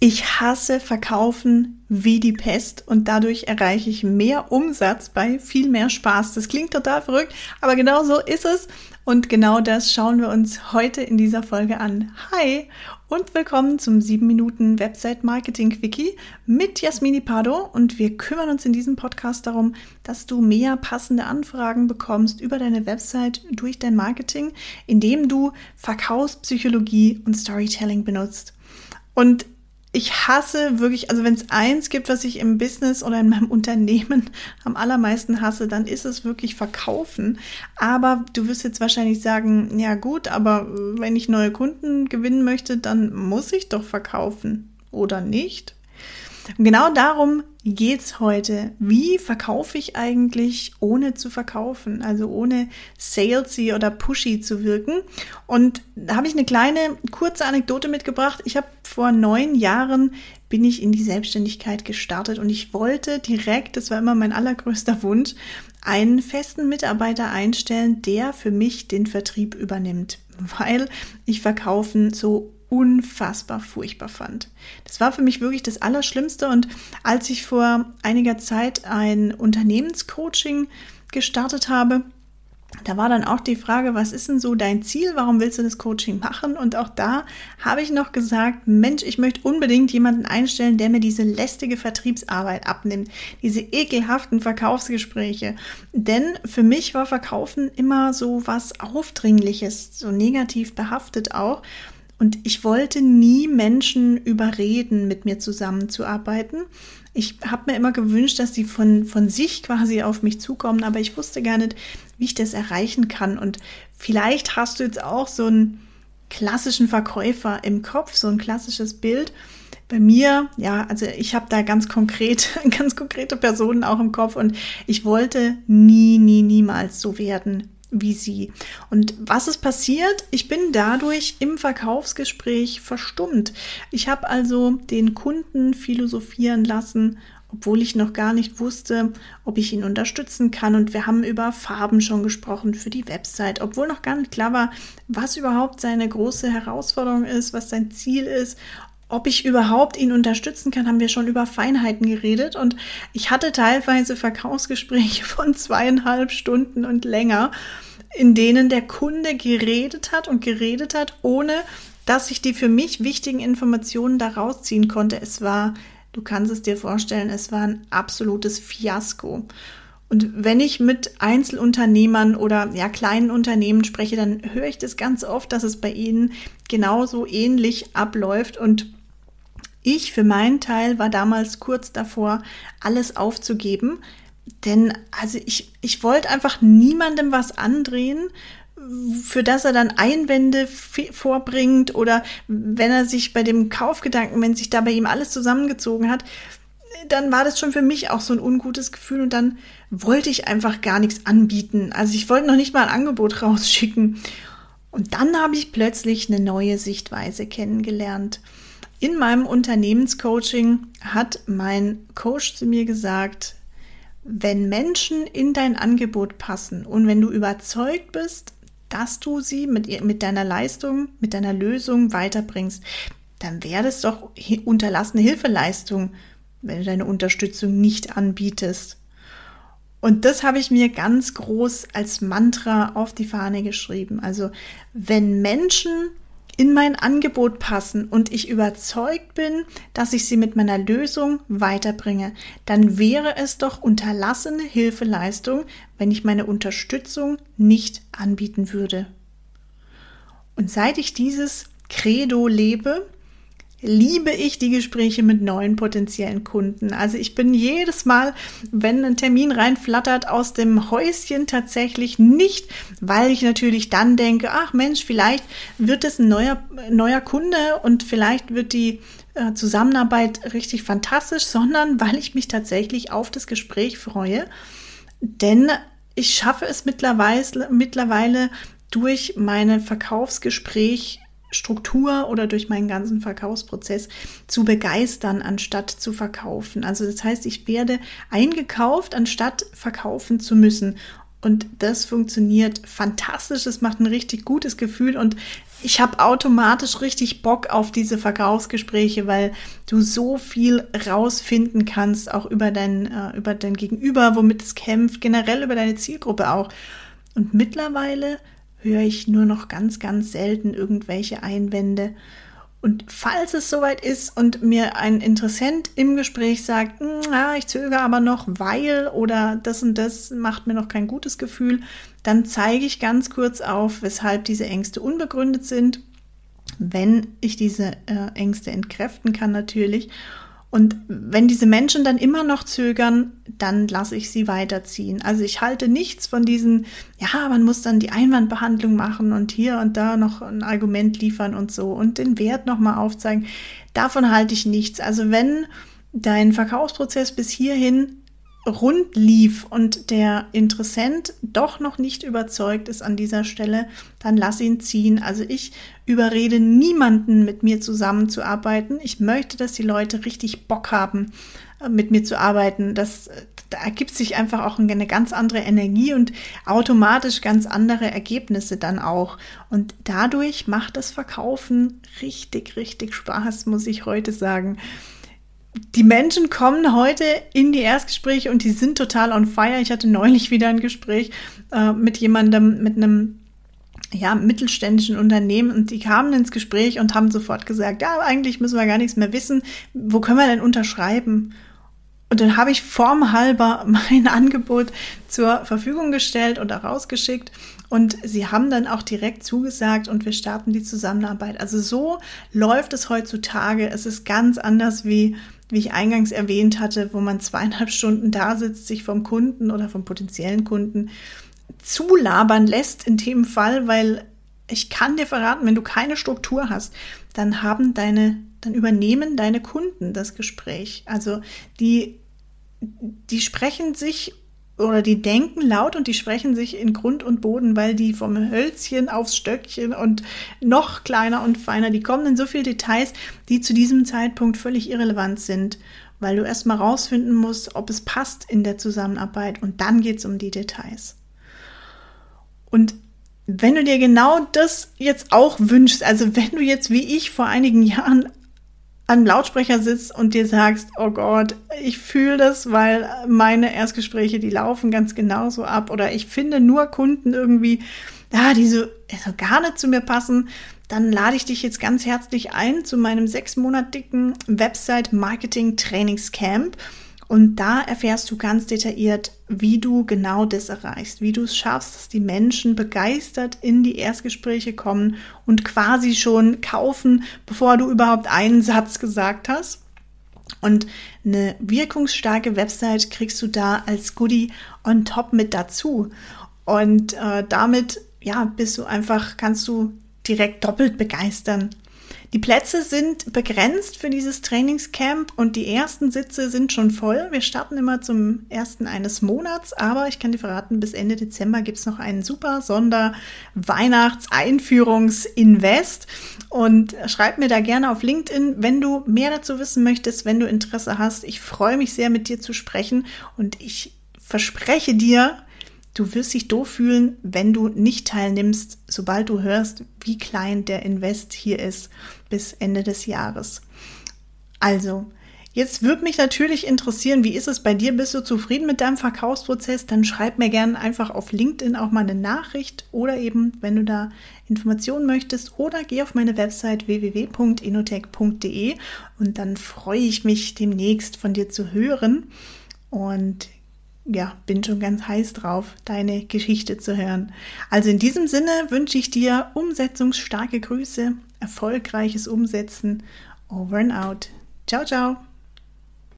Ich hasse Verkaufen wie die Pest und dadurch erreiche ich mehr Umsatz bei viel mehr Spaß. Das klingt total verrückt, aber genau so ist es. Und genau das schauen wir uns heute in dieser Folge an. Hi und willkommen zum 7 Minuten Website Marketing Quickie mit Jasmini Pardo und wir kümmern uns in diesem Podcast darum, dass du mehr passende Anfragen bekommst über deine Website durch dein Marketing, indem du Verkaufspsychologie und Storytelling benutzt. Und ich hasse wirklich, also wenn es eins gibt, was ich im Business oder in meinem Unternehmen am allermeisten hasse, dann ist es wirklich Verkaufen. Aber du wirst jetzt wahrscheinlich sagen, ja gut, aber wenn ich neue Kunden gewinnen möchte, dann muss ich doch verkaufen, oder nicht? Und genau darum geht's heute. Wie verkaufe ich eigentlich ohne zu verkaufen? Also ohne salesy oder pushy zu wirken. Und da habe ich eine kleine kurze Anekdote mitgebracht. Ich habe vor neun Jahren bin ich in die Selbstständigkeit gestartet und ich wollte direkt, das war immer mein allergrößter Wunsch, einen festen Mitarbeiter einstellen, der für mich den Vertrieb übernimmt, weil ich Verkaufen so unfassbar furchtbar fand. Das war für mich wirklich das Allerschlimmste und als ich vor einiger Zeit ein Unternehmenscoaching gestartet habe, da war dann auch die Frage, was ist denn so dein Ziel? Warum willst du das Coaching machen? Und auch da habe ich noch gesagt, Mensch, ich möchte unbedingt jemanden einstellen, der mir diese lästige Vertriebsarbeit abnimmt, diese ekelhaften Verkaufsgespräche. Denn für mich war Verkaufen immer so was Aufdringliches, so negativ behaftet auch. Und ich wollte nie Menschen überreden, mit mir zusammenzuarbeiten. Ich habe mir immer gewünscht, dass sie von, von sich quasi auf mich zukommen, aber ich wusste gar nicht, wie ich das erreichen kann. Und vielleicht hast du jetzt auch so einen klassischen Verkäufer im Kopf, so ein klassisches Bild. Bei mir, ja, also ich habe da ganz konkret, ganz konkrete Personen auch im Kopf und ich wollte nie, nie, niemals so werden wie sie. Und was ist passiert? Ich bin dadurch im Verkaufsgespräch verstummt. Ich habe also den Kunden philosophieren lassen, obwohl ich noch gar nicht wusste, ob ich ihn unterstützen kann. Und wir haben über Farben schon gesprochen für die Website, obwohl noch gar nicht klar war, was überhaupt seine große Herausforderung ist, was sein Ziel ist, ob ich überhaupt ihn unterstützen kann, haben wir schon über Feinheiten geredet und ich hatte teilweise Verkaufsgespräche von zweieinhalb Stunden und länger, in denen der Kunde geredet hat und geredet hat, ohne dass ich die für mich wichtigen Informationen daraus ziehen konnte. Es war, du kannst es dir vorstellen, es war ein absolutes Fiasko. Und wenn ich mit Einzelunternehmern oder ja kleinen Unternehmen spreche, dann höre ich das ganz oft, dass es bei ihnen genauso ähnlich abläuft und ich für meinen Teil war damals kurz davor, alles aufzugeben, denn also ich, ich wollte einfach niemandem was andrehen, für das er dann Einwände vorbringt oder wenn er sich bei dem Kaufgedanken, wenn sich da bei ihm alles zusammengezogen hat, dann war das schon für mich auch so ein ungutes Gefühl und dann wollte ich einfach gar nichts anbieten. Also ich wollte noch nicht mal ein Angebot rausschicken. Und dann habe ich plötzlich eine neue Sichtweise kennengelernt. In meinem Unternehmenscoaching hat mein Coach zu mir gesagt, wenn Menschen in dein Angebot passen und wenn du überzeugt bist, dass du sie mit, mit deiner Leistung, mit deiner Lösung weiterbringst, dann wäre es doch unterlassene Hilfeleistung, wenn du deine Unterstützung nicht anbietest. Und das habe ich mir ganz groß als Mantra auf die Fahne geschrieben. Also wenn Menschen in mein Angebot passen und ich überzeugt bin, dass ich sie mit meiner Lösung weiterbringe, dann wäre es doch unterlassene Hilfeleistung, wenn ich meine Unterstützung nicht anbieten würde. Und seit ich dieses Credo lebe, liebe ich die Gespräche mit neuen potenziellen Kunden. Also ich bin jedes Mal, wenn ein Termin reinflattert, aus dem Häuschen tatsächlich nicht, weil ich natürlich dann denke, ach Mensch, vielleicht wird es ein neuer, neuer Kunde und vielleicht wird die äh, Zusammenarbeit richtig fantastisch, sondern weil ich mich tatsächlich auf das Gespräch freue. Denn ich schaffe es mittlerweile, mittlerweile durch meine Verkaufsgespräch Struktur oder durch meinen ganzen Verkaufsprozess zu begeistern, anstatt zu verkaufen. Also das heißt, ich werde eingekauft, anstatt verkaufen zu müssen. Und das funktioniert fantastisch. Es macht ein richtig gutes Gefühl und ich habe automatisch richtig Bock auf diese Verkaufsgespräche, weil du so viel rausfinden kannst, auch über dein, äh, über dein Gegenüber, womit es kämpft, generell über deine Zielgruppe auch. Und mittlerweile höre ich nur noch ganz, ganz selten irgendwelche Einwände. Und falls es soweit ist und mir ein Interessent im Gespräch sagt, hm, ja, ich zögere aber noch, weil oder das und das macht mir noch kein gutes Gefühl, dann zeige ich ganz kurz auf, weshalb diese Ängste unbegründet sind, wenn ich diese äh, Ängste entkräften kann natürlich und wenn diese Menschen dann immer noch zögern, dann lasse ich sie weiterziehen. Also ich halte nichts von diesen, ja, man muss dann die Einwandbehandlung machen und hier und da noch ein Argument liefern und so und den Wert nochmal aufzeigen. Davon halte ich nichts. Also wenn dein Verkaufsprozess bis hierhin rund lief und der Interessent doch noch nicht überzeugt ist an dieser Stelle, dann lass ihn ziehen. Also ich überrede niemanden, mit mir zusammenzuarbeiten. Ich möchte, dass die Leute richtig Bock haben, äh, mit mir zu arbeiten. Das, da ergibt sich einfach auch eine ganz andere Energie und automatisch ganz andere Ergebnisse dann auch. Und dadurch macht das Verkaufen richtig, richtig Spaß, muss ich heute sagen die Menschen kommen heute in die Erstgespräche und die sind total on fire. Ich hatte neulich wieder ein Gespräch äh, mit jemandem, mit einem ja, mittelständischen Unternehmen und die kamen ins Gespräch und haben sofort gesagt, ja, eigentlich müssen wir gar nichts mehr wissen. Wo können wir denn unterschreiben? Und dann habe ich formhalber mein Angebot zur Verfügung gestellt und auch rausgeschickt. Und sie haben dann auch direkt zugesagt und wir starten die Zusammenarbeit. Also so läuft es heutzutage. Es ist ganz anders wie wie ich eingangs erwähnt hatte, wo man zweieinhalb Stunden da sitzt, sich vom Kunden oder vom potenziellen Kunden zulabern lässt in dem Fall, weil ich kann dir verraten, wenn du keine Struktur hast, dann haben deine, dann übernehmen deine Kunden das Gespräch. Also die, die sprechen sich oder die denken laut und die sprechen sich in Grund und Boden, weil die vom Hölzchen aufs Stöckchen und noch kleiner und feiner, die kommen in so viele Details, die zu diesem Zeitpunkt völlig irrelevant sind, weil du erstmal rausfinden musst, ob es passt in der Zusammenarbeit und dann geht es um die Details. Und wenn du dir genau das jetzt auch wünschst, also wenn du jetzt wie ich vor einigen Jahren an Lautsprecher sitzt und dir sagst, oh Gott, ich fühle das, weil meine Erstgespräche, die laufen ganz genauso ab oder ich finde nur Kunden irgendwie, ja, die so also gar nicht zu mir passen, dann lade ich dich jetzt ganz herzlich ein zu meinem sechsmonatigen Website Marketing Trainingscamp. Und da erfährst du ganz detailliert, wie du genau das erreichst, wie du es schaffst, dass die Menschen begeistert in die Erstgespräche kommen und quasi schon kaufen, bevor du überhaupt einen Satz gesagt hast. Und eine wirkungsstarke Website kriegst du da als Goodie on top mit dazu. Und äh, damit, ja, bist du einfach, kannst du direkt doppelt begeistern. Die Plätze sind begrenzt für dieses Trainingscamp und die ersten Sitze sind schon voll. Wir starten immer zum ersten eines Monats, aber ich kann dir verraten, bis Ende Dezember gibt es noch einen super Sonder-Weihnachts-Einführungs-Invest. Und schreib mir da gerne auf LinkedIn, wenn du mehr dazu wissen möchtest, wenn du Interesse hast. Ich freue mich sehr, mit dir zu sprechen und ich verspreche dir, Du wirst dich doof fühlen, wenn du nicht teilnimmst, sobald du hörst, wie klein der Invest hier ist bis Ende des Jahres. Also, jetzt würde mich natürlich interessieren, wie ist es bei dir? Bist du zufrieden mit deinem Verkaufsprozess? Dann schreib mir gerne einfach auf LinkedIn auch mal eine Nachricht oder eben, wenn du da Informationen möchtest, oder geh auf meine Website www.inotech.de und dann freue ich mich demnächst von dir zu hören. Und ja, bin schon ganz heiß drauf, deine Geschichte zu hören. Also in diesem Sinne wünsche ich dir umsetzungsstarke Grüße, erfolgreiches Umsetzen. Over and out. Ciao, ciao.